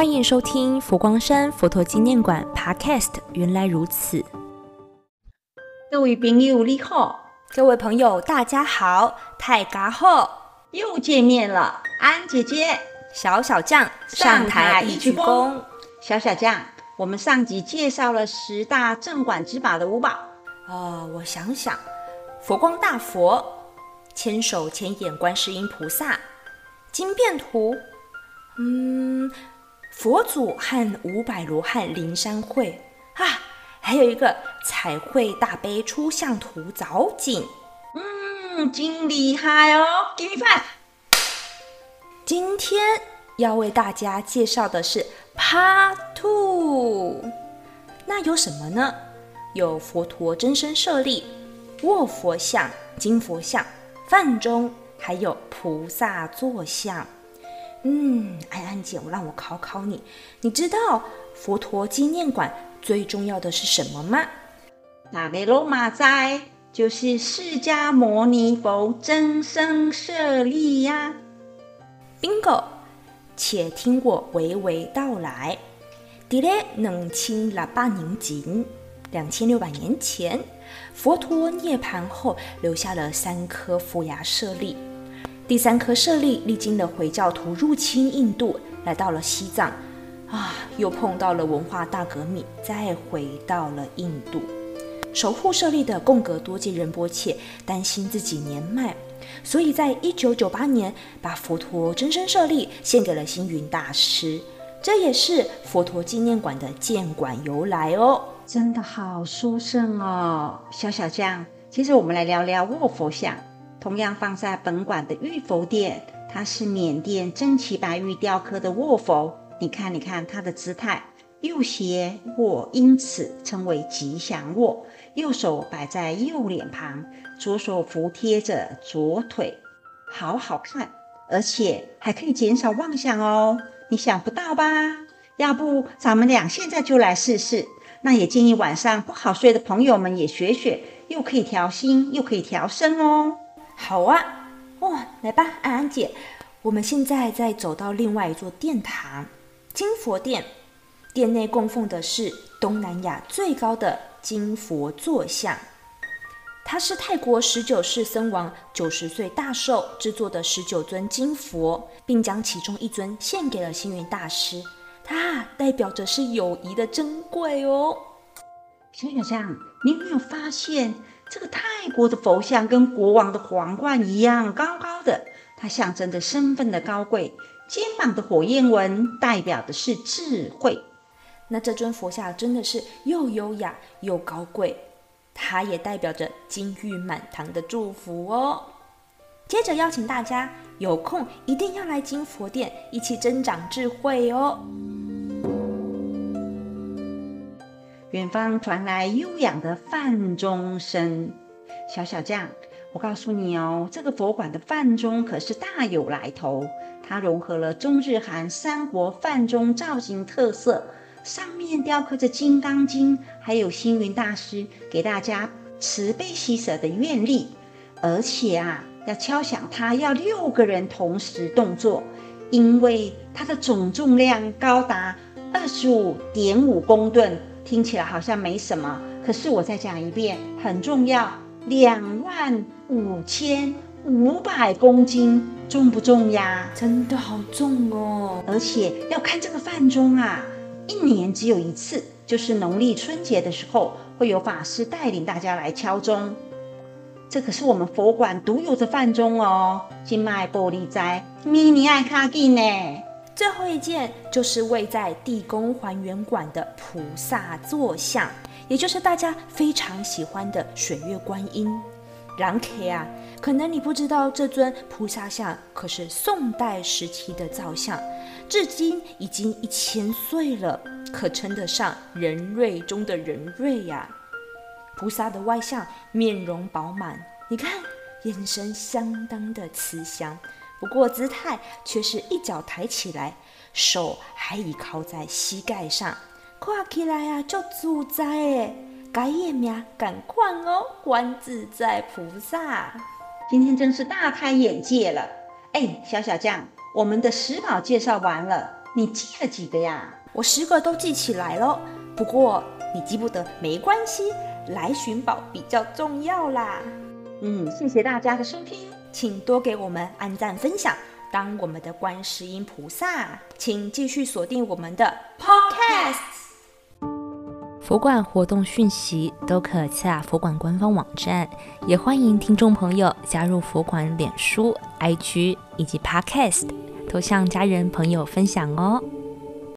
欢迎收听佛光山佛陀纪念馆 Podcast。原来如此，各位朋友你好，各位朋友大家好，太嘎好，又见面了。安姐姐，小小将上台一鞠躬。小小将，我们上集介绍了十大镇馆之宝的五宝。哦，我想想，佛光大佛、千手千眼观世音菩萨、金变图，嗯。佛祖和五百罗汉灵山会啊，还有一个彩绘大悲出像图藻井，嗯，真厉害哦！Give me five。今天要为大家介绍的是 Part Two，那有什么呢？有佛陀真身舍利、卧佛像、金佛像、梵钟，还有菩萨坐像。嗯，安安姐，我让我考考你，你知道佛陀纪念馆最重要的是什么吗？大家都嘛知，就是释迦牟尼佛真身舍利呀。Bingo，且听我娓娓道来。在两千六百年前，两千六百年前，佛陀涅槃后留下了三颗佛牙舍利。第三颗舍利历经了回教徒入侵印度，来到了西藏，啊，又碰到了文化大革命，再回到了印度。守护舍利的贡格多杰仁波切担心自己年迈，所以在一九九八年把佛陀真身舍利献给了星云大师，这也是佛陀纪念馆的建馆由来哦。真的好殊胜哦，小小将。其实我们来聊聊卧佛像。同样放在本馆的玉佛殿，它是缅甸真奇白玉雕刻的卧佛。你看，你看它的姿态，右斜卧，因此称为吉祥卧。右手摆在右脸旁，左手扶贴着左腿，好好看，而且还可以减少妄想哦。你想不到吧？要不咱们俩现在就来试试？那也建议晚上不好睡的朋友们也学学，又可以调心，又可以调身哦。好啊，哦，来吧，安安姐，我们现在再走到另外一座殿堂——金佛殿。殿内供奉的是东南亚最高的金佛坐像，它是泰国十九世僧王九十岁大寿制作的十九尊金佛，并将其中一尊献给了星云大师。它代表着是友谊的珍贵哦。小小将，你有没有发现？这个泰国的佛像跟国王的皇冠一样高高的，它象征着身份的高贵。肩膀的火焰纹代表的是智慧。那这尊佛像真的是又优雅又高贵，它也代表着金玉满堂的祝福哦。接着邀请大家有空一定要来金佛殿一起增长智慧哦。远方传来悠扬的梵钟声，小小将，我告诉你哦，这个佛馆的梵钟可是大有来头。它融合了中日韩三国梵钟造型特色，上面雕刻着《金刚经》，还有星云大师给大家慈悲喜舍的愿力。而且啊，要敲响它要六个人同时动作，因为它的总重量高达二十五点五公吨。听起来好像没什么，可是我再讲一遍，很重要，两万五千五百公斤，重不重呀？真的好重哦！而且要看这个饭钟啊，一年只有一次，就是农历春节的时候，会有法师带领大家来敲钟。这可是我们佛馆独有的饭钟哦，金麦玻璃斋，迷你爱卡金呢。最后一件就是位在地宫还原馆的菩萨坐像，也就是大家非常喜欢的水月观音。然可啊，可能你不知道，这尊菩萨像可是宋代时期的造像，至今已经一千岁了，可称得上人瑞中的人瑞呀。菩萨的外相面容饱满，你看眼神相当的慈祥。不过姿态却是一脚抬起来，手还倚靠在膝盖上，看起来啊就自在诶。改也名赶快哦，观自在菩萨。今天真是大开眼界了。哎，小小将，我们的十宝介绍完了，你记了几个呀？我十个都记起来了。不过你记不得没关系，来寻宝比较重要啦。嗯，谢谢大家的收听，请多给我们按赞分享，当我们的观世音菩萨，请继续锁定我们的 Podcast。佛馆活动讯息都可下佛馆官方网站，也欢迎听众朋友加入佛馆脸书、IG 以及 Podcast，都向家人朋友分享哦。